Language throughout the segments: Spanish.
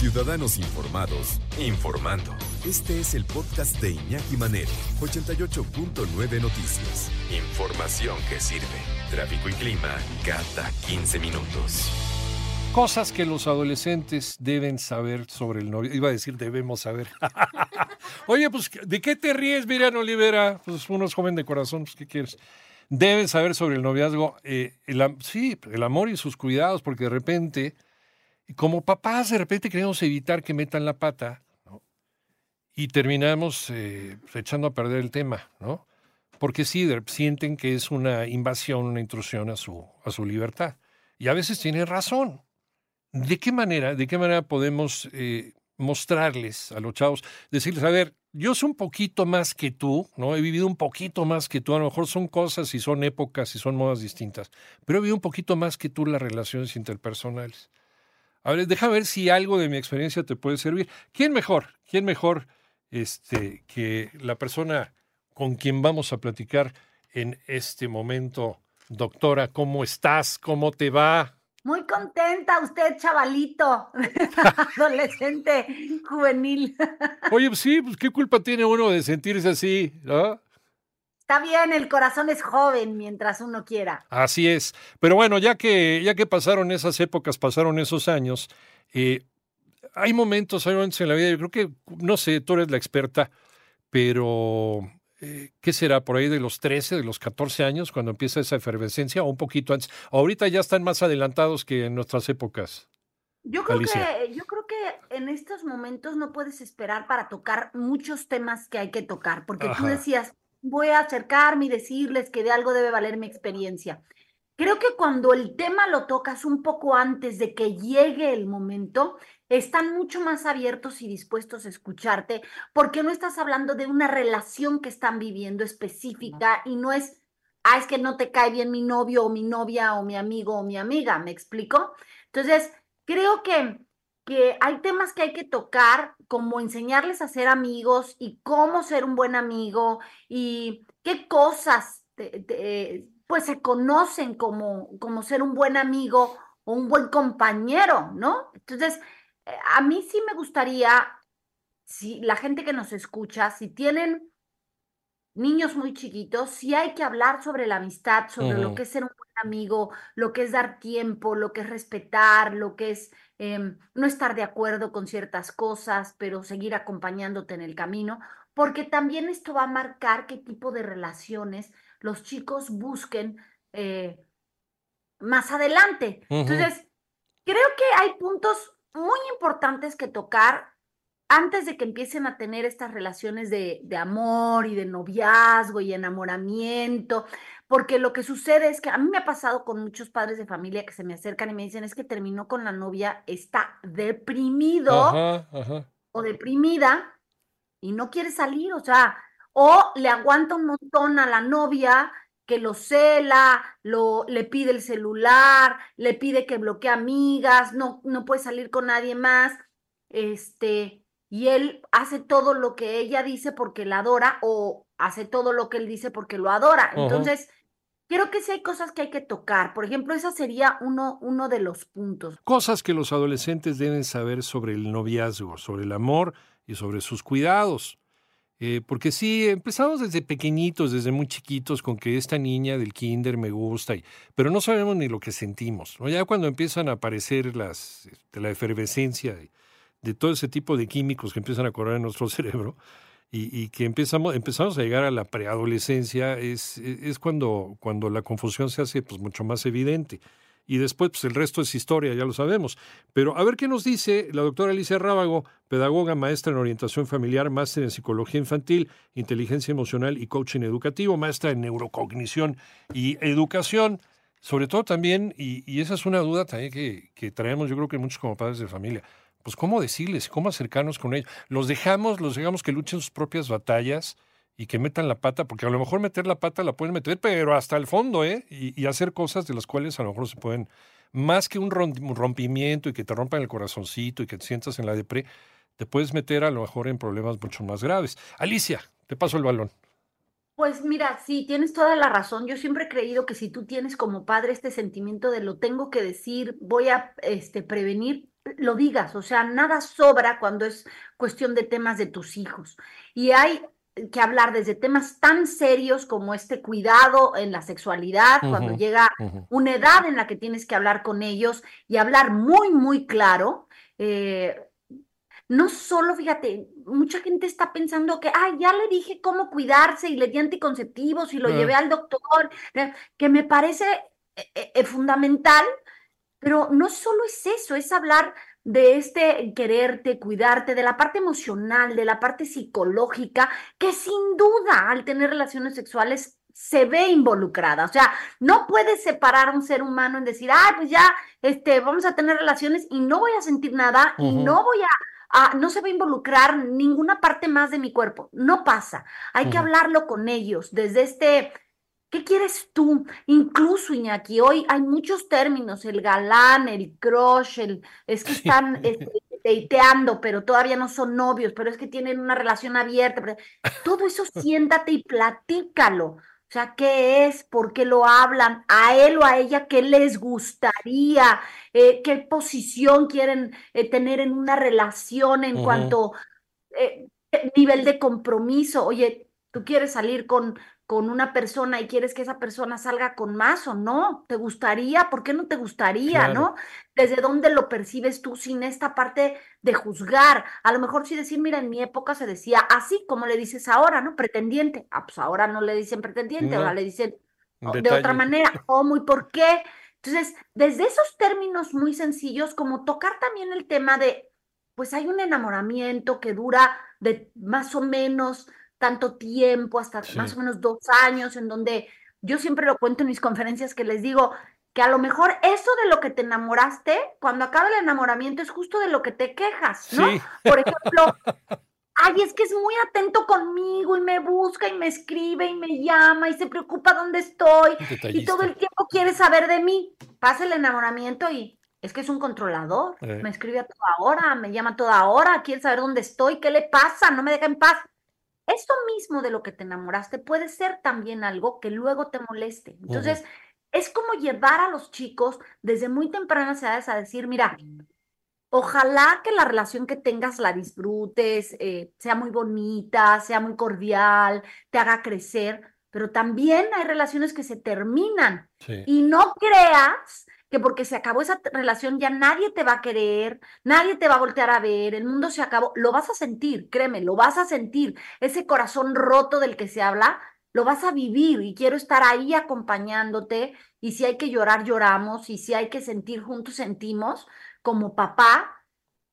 Ciudadanos Informados, informando. Este es el podcast de Iñaki Manero, 88.9 Noticias. Información que sirve. Tráfico y clima cada 15 minutos. Cosas que los adolescentes deben saber sobre el novio. Iba a decir debemos saber. Oye, pues, ¿de qué te ríes, Miriam Olivera? Pues uno es joven de corazón, pues, ¿qué quieres? Deben saber sobre el noviazgo, eh, sí, el amor y sus cuidados, porque de repente como papás de repente queremos evitar que metan la pata y terminamos eh, echando a perder el tema, ¿no? Porque sí, sienten que es una invasión, una intrusión a su, a su libertad. Y a veces tienen razón. ¿De qué manera, de qué manera podemos eh, mostrarles a los chavos, decirles, a ver, yo soy un poquito más que tú, ¿no? He vivido un poquito más que tú, a lo mejor son cosas y son épocas y son modas distintas, pero he vivido un poquito más que tú las relaciones interpersonales. A ver, déjame ver si algo de mi experiencia te puede servir. ¿Quién mejor? ¿Quién mejor este, que la persona con quien vamos a platicar en este momento? Doctora, ¿cómo estás? ¿Cómo te va? Muy contenta usted, chavalito, adolescente, juvenil. Oye, pues sí, pues qué culpa tiene uno de sentirse así, ¿no? Está bien, el corazón es joven mientras uno quiera. Así es. Pero bueno, ya que, ya que pasaron esas épocas, pasaron esos años, eh, hay momentos, hay momentos en la vida, yo creo que, no sé, tú eres la experta, pero eh, ¿qué será? Por ahí de los 13, de los 14 años, cuando empieza esa efervescencia, o un poquito antes. Ahorita ya están más adelantados que en nuestras épocas. Yo creo, que, yo creo que en estos momentos no puedes esperar para tocar muchos temas que hay que tocar, porque tú decías, voy a acercarme y decirles que de algo debe valer mi experiencia. Creo que cuando el tema lo tocas un poco antes de que llegue el momento, están mucho más abiertos y dispuestos a escucharte, porque no estás hablando de una relación que están viviendo específica y no es, ah, es que no te cae bien mi novio o mi novia o mi amigo o mi amiga, ¿me explico? Entonces, creo que que hay temas que hay que tocar, como enseñarles a ser amigos y cómo ser un buen amigo y qué cosas pues se conocen como, como ser un buen amigo o un buen compañero, ¿no? Entonces, eh, a mí sí me gustaría, si la gente que nos escucha, si tienen niños muy chiquitos, sí hay que hablar sobre la amistad, sobre lo que es ser un buen amigo, lo que es dar tiempo, lo que es respetar, lo que es Em, no estar de acuerdo con ciertas cosas, pero seguir acompañándote en el camino, porque también esto va a marcar qué tipo de relaciones los chicos busquen eh, más adelante. Entonces, creo que hay puntos muy importantes que tocar antes de que empiecen a tener estas relaciones de, de, amor y de noviazgo y enamoramiento, porque lo que sucede es que a mí me ha pasado con muchos padres de familia que se me acercan y me dicen, es que terminó con la novia, está deprimido o deprimida y no quiere salir, o sea, o le aguanta un montón a la novia que lo cela, lo, le pide el celular, le pide que bloquee amigas, no, no puede salir con nadie más, este, y él hace todo lo que ella dice porque la adora o hace todo lo que él dice porque lo adora. Entonces, Creo que sí hay cosas que hay que tocar. Por ejemplo, esa sería uno, de los puntos. Cosas que los adolescentes deben saber sobre el noviazgo, sobre el amor y sobre sus cuidados. Eh, porque sí, empezamos desde pequeñitos, desde muy chiquitos, con que esta niña del kinder me gusta, y, pero no sabemos ni lo que sentimos. Ya cuando empiezan a aparecer las, este, la efervescencia de, de todo ese tipo de químicos que empiezan a correr en nuestro cerebro, y, que empezamos, empezamos a llegar a la preadolescencia, es, es cuando, cuando la confusión se hace pues, mucho más evidente. Y después, pues el resto es historia, ya lo sabemos. Pero a ver qué nos dice la doctora Alicia Rábago, pedagoga, maestra en orientación familiar, máster en psicología infantil, inteligencia emocional y coaching educativo, maestra en neurocognición y educación. Sobre todo también, y, y esa es una duda también que, que traemos, yo creo que muchos como padres de familia, pues cómo decirles, cómo acercarnos con ellos. Los dejamos, los dejamos que luchen sus propias batallas y que metan la pata, porque a lo mejor meter la pata la pueden meter, pero hasta el fondo, ¿eh? Y, hacer cosas de las cuales a lo mejor se pueden, más que un rompimiento y que te rompan el corazoncito y que te sientas en la depre, te puedes meter a lo mejor en problemas mucho más graves. Alicia, te paso el balón. Pues mira, sí, tienes toda la razón. Yo siempre he creído que si tú tienes como padre este sentimiento de lo tengo que decir, voy a este, prevenir, lo digas, o sea, nada sobra cuando es cuestión de temas de tus hijos. Y hay que hablar desde temas tan serios como este cuidado en la sexualidad, cuando llega una edad en la que tienes que hablar con ellos y hablar muy, muy claro. Eh, no solo, fíjate, mucha gente está pensando que, ay, ya le dije cómo cuidarse y le di anticonceptivos y lo llevé al doctor, eh, que me parece eh, fundamental, pero no solo es eso, es hablar de este quererte, cuidarte, de la parte emocional, de la parte psicológica, que sin duda al tener relaciones sexuales se ve involucrada. O sea, no puedes separar a un ser humano en decir, ay, pues ya, este, vamos a tener relaciones y no voy a sentir nada y no voy a, no se va a involucrar ninguna parte más de mi cuerpo. No pasa. Hay que hablarlo con ellos desde este ¿Qué quieres tú? Incluso, Iñaki, hoy hay muchos términos, el galán, el crush, el, es que están este, pero todavía no son novios, pero es que tienen una relación abierta. Todo eso siéntate y platícalo. O sea, ¿qué es? ¿Por qué lo hablan? ¿A él o a ella qué les gustaría? Eh, ¿Qué posición quieren eh, tener en una relación en cuanto eh, nivel de compromiso? Oye, tú quieres salir con con una persona y quieres que esa persona salga con más o no. ¿Te gustaría? ¿Por qué no te gustaría? ¿No? ¿Desde dónde lo percibes tú sin esta parte de juzgar? A lo mejor sí decir, mira, en mi época se decía así, como le dices ahora, ¿no? Pretendiente. Ah, pues ahora no le dicen pretendiente, ahora le dicen de otra manera. ¿Cómo y por qué? Entonces, desde esos términos muy sencillos, como tocar también el tema de, pues hay un enamoramiento que dura de más o menos tanto tiempo, hasta más o menos dos años, en donde yo siempre lo cuento en mis conferencias que les digo que a lo mejor eso de lo que te enamoraste, cuando acaba el enamoramiento, es justo de lo que te quejas, ¿no? Por ejemplo, ay, es que es muy atento conmigo y me busca y me escribe y me llama y se preocupa dónde estoy y todo el tiempo quiere saber de mí. Pasa el enamoramiento y es que es un controlador, eh. me escribe a toda hora, me llama a toda hora, quiere saber dónde estoy, qué le pasa, no me deja en paz. Esto mismo de lo que te enamoraste puede ser también algo que luego te moleste. Entonces, es como llevar a los chicos desde muy tempranas edades a decir, mira, ojalá que la relación que tengas la disfrutes, eh, sea muy bonita, sea muy cordial, te haga crecer, pero también hay relaciones que se terminan. Y no creas que porque se acabó esa relación ya nadie te va a querer, nadie te va a voltear a ver, el mundo se acabó, lo vas a sentir, créeme, lo vas a sentir, ese corazón roto del que se habla, lo vas a vivir y quiero estar ahí acompañándote y si hay que llorar, lloramos y si hay que sentir juntos, sentimos como papá,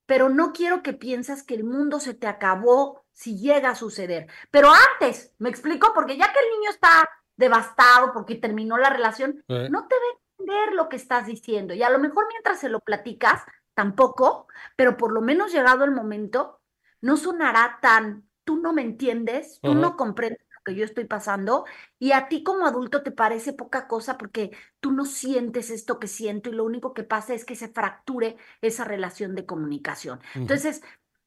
pero no quiero que piensas que el mundo se te acabó si llega a suceder. Pero antes, me explico, porque ya que el niño está devastado porque terminó la relación, eh. no te ve lo que estás diciendo. Y a lo mejor mientras se lo platicas, tampoco, pero por lo menos llegado el momento, no sonará tan, tú no me entiendes, tú no comprendes lo que yo estoy pasando y a ti como adulto te parece poca cosa porque tú no sientes esto que siento y lo único que pasa es que se fracture esa relación de comunicación. Entonces,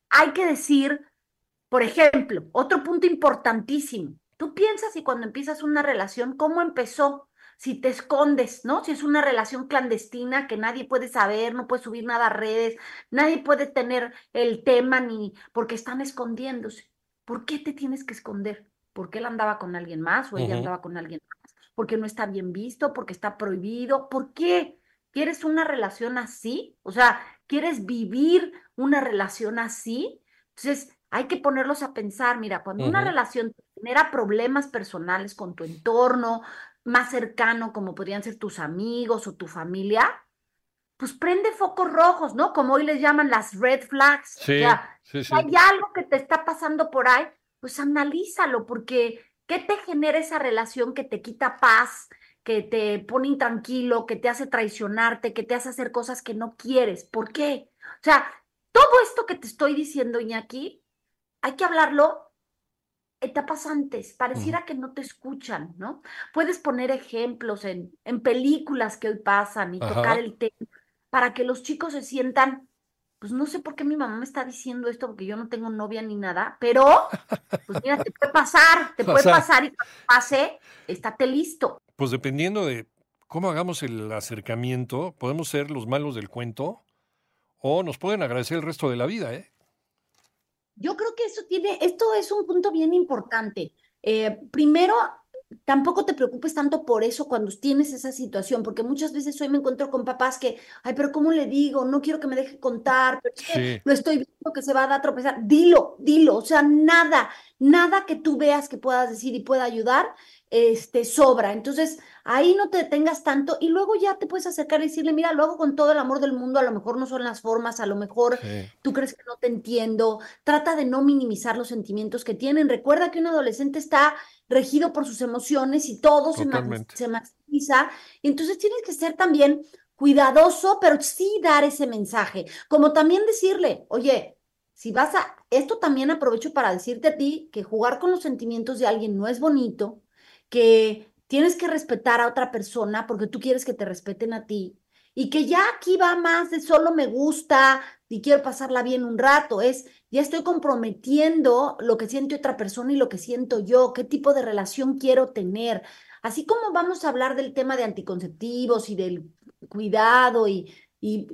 hay que decir, por ejemplo, otro punto importantísimo, tú piensas y cuando empiezas una relación, ¿cómo empezó? Si te escondes, ¿no? Si es una relación clandestina que nadie puede saber, no puede subir nada a redes, nadie puede tener el tema ni porque están escondiéndose. ¿Por qué te tienes que esconder? ¿Porque él andaba con alguien más o ella andaba con alguien más? ¿Porque no está bien visto? ¿Porque está prohibido? ¿Por qué? ¿Quieres una relación así? O sea, ¿quieres vivir una relación así? Entonces, hay que ponerlos a pensar, mira, cuando una relación genera problemas personales con tu entorno, más cercano, como podrían ser tus amigos o tu familia, pues prende focos rojos, ¿no? Como hoy les llaman las red flags. Sí, sí, Si hay algo que te está pasando por ahí, pues analízalo, porque ¿qué te genera esa relación que te quita paz, que te pone intranquilo, que te hace traicionarte, que te hace hacer cosas que no quieres? ¿Por qué? O sea, todo esto que te estoy diciendo, Iñaki, hay que hablarlo etapas antes, pareciera que no te escuchan, ¿no? Puedes poner ejemplos en, en películas que hoy pasan y tocar el tema para que los chicos se sientan, pues no sé por qué mi mamá me está diciendo esto porque yo no tengo novia ni nada, pero pues mira, te puede pasar, te puede pasar y cuando pase, estate listo. Pues dependiendo de cómo hagamos el acercamiento, podemos ser los malos del cuento o nos pueden agradecer el resto de la vida, ¿eh? Yo creo que eso tiene, esto es un punto bien importante. Eh, primero, tampoco te preocupes tanto por eso cuando tienes esa situación, porque muchas veces hoy me encuentro con papás que, ay, pero ¿cómo le digo? No quiero que me deje contar, pero lo estoy viendo que se va a dar tropezar. Dilo, dilo, o sea, nada, nada que tú veas que puedas decir y pueda ayudar, este, sobra. Entonces, ahí no te detengas tanto y luego ya te puedes acercar y decirle, mira, lo hago con todo el amor del mundo, a lo mejor no son las formas, a lo mejor tú crees que no te entiendo. Trata de no minimizar los sentimientos que tienen. Recuerda que un adolescente está regido por sus emociones y todo se, se maximiza. Entonces tienes que ser también cuidadoso, pero sí dar ese mensaje. Como también decirle, oye, si vas a, esto también aprovecho para decirte a ti que jugar con los sentimientos de alguien no es bonito, que tienes que respetar a otra persona porque tú quieres que te respeten a ti y que ya aquí va más de solo me gusta y quiero pasarla bien un rato, es ya estoy comprometiendo lo que siente otra persona y lo que siento yo, qué tipo de relación quiero tener. Así como vamos a hablar del tema de anticonceptivos y del cuidado y, y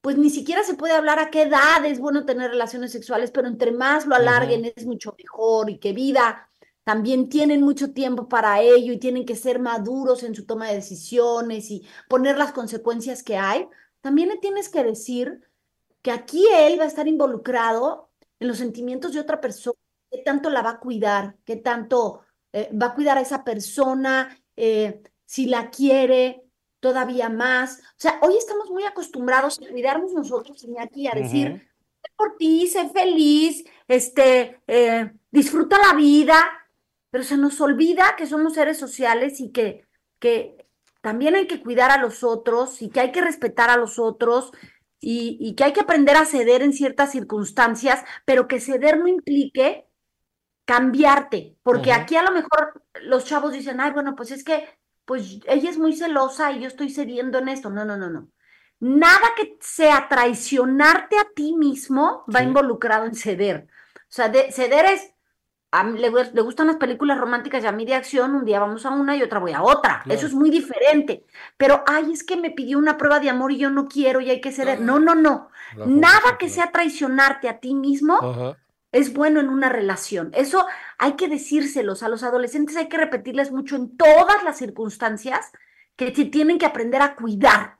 pues ni siquiera se puede hablar a qué edad es bueno tener relaciones sexuales, pero entre más lo alarguen es mucho mejor y qué vida también tienen mucho tiempo para ello y tienen que ser maduros en su toma de decisiones y poner las consecuencias que hay, también le tienes que decir que aquí él va a estar involucrado en los sentimientos de otra persona, qué tanto la va a cuidar, qué tanto eh, va a cuidar a esa persona, eh, si la quiere todavía más. O sea, hoy estamos muy acostumbrados a cuidarnos nosotros, aquí a decir, por ti, sé feliz, este, eh, disfruta la vida, pero se nos olvida que somos seres sociales y que, que también hay que cuidar a los otros y que hay que respetar a los otros y, que hay que aprender a ceder en ciertas circunstancias, pero que ceder no implique cambiarte, porque aquí a lo mejor los chavos dicen, ay, bueno, pues es que, pues ella es muy celosa y yo estoy cediendo en esto. No, no, no, no. Nada que sea traicionarte a ti mismo va involucrado en ceder. O sea, ceder es, a mí le, gustan las películas románticas y a mí de acción, un día vamos a una y otra voy a otra. Eso es muy diferente. Pero, ay, es que me pidió una prueba de amor y yo no quiero y hay que ceder. No, no, no. Nada que sea traicionarte a ti mismo es bueno en una relación. Eso hay que decírselos. A los adolescentes hay que repetirles mucho en todas las circunstancias que tienen que aprender a cuidar.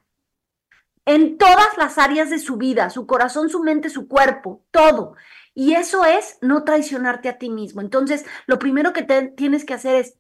En todas las áreas de su vida, su corazón, su mente, su cuerpo, todo. Y eso es no traicionarte a ti mismo. Entonces, lo primero que tienes que hacer es,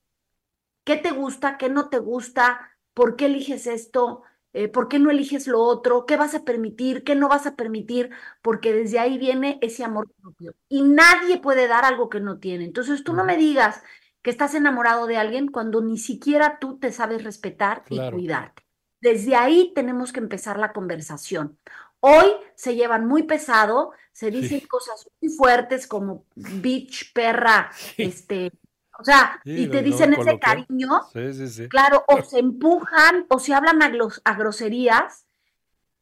¿qué te gusta? ¿Qué no te gusta? ¿Por qué eliges esto? Eh, ¿Por qué no eliges lo otro? ¿Qué vas a permitir? ¿Qué no vas a permitir? Porque desde ahí viene ese amor propio. Y nadie puede dar algo que no tiene. Entonces, tú no me digas que estás enamorado de alguien cuando ni siquiera tú te sabes respetar y cuidarte. Desde ahí tenemos que empezar la conversación. Hoy se llevan muy pesado, se dicen cosas muy fuertes como bitch, perra, este, o sea, y te dicen ese cariño, claro, o se empujan o se hablan a, a groserías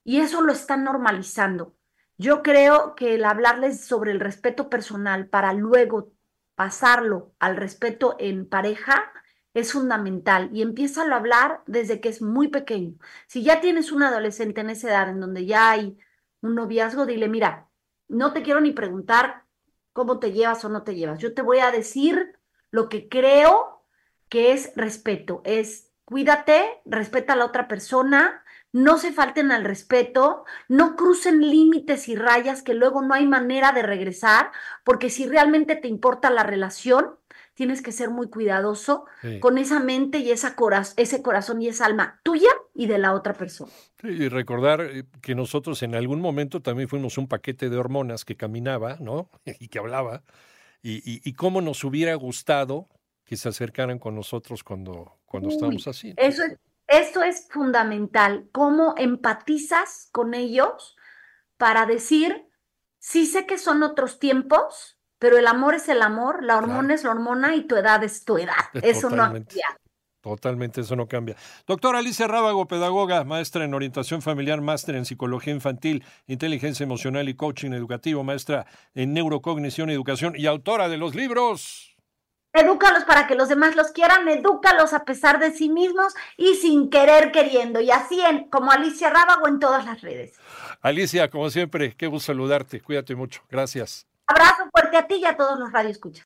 y eso lo están normalizando. Yo creo que el hablarles sobre el respeto personal para luego pasarlo al respeto en pareja es fundamental y empieza a hablar desde que es muy pequeño. Si ya tienes un adolescente en esa edad en donde ya hay un noviazgo, dile, mira, no te quiero ni preguntar cómo te llevas o no te llevas. Yo te voy a decir lo que creo que es respeto, es cuídate, respeta a la otra persona, no se falten al respeto, no crucen límites y rayas que luego no hay manera de regresar, porque si realmente te importa la relación, tienes que ser muy cuidadoso con esa mente y esa ese corazón y esa alma tuya y de la otra persona. y recordar eh, que nosotros en algún momento también fuimos un paquete de hormonas que caminaba, ¿no? Y que hablaba, y, y, cómo nos hubiera gustado que se acercaran con nosotros cuando, cuando estábamos así. Eso es, eso es fundamental, cómo empatizas con ellos para decir, sí sé que son otros tiempos, pero el amor es el amor, la hormona es la hormona y tu edad es tu edad. Eso no cambia. Totalmente, eso no cambia. Doctora Alicia Rábago, pedagoga, maestra en orientación familiar, máster en psicología infantil, inteligencia emocional y coaching educativo, maestra en neurocognición y educación y autora de los libros. Edúcalos para que los demás los quieran, edúcalos a pesar de sí mismos y sin querer queriendo. Y así en, como Alicia Rábago en todas las redes. Alicia, como siempre, qué gusto saludarte. Cuídate mucho. Gracias. Abrazo fuerte a ti y a todos los radioescuchas.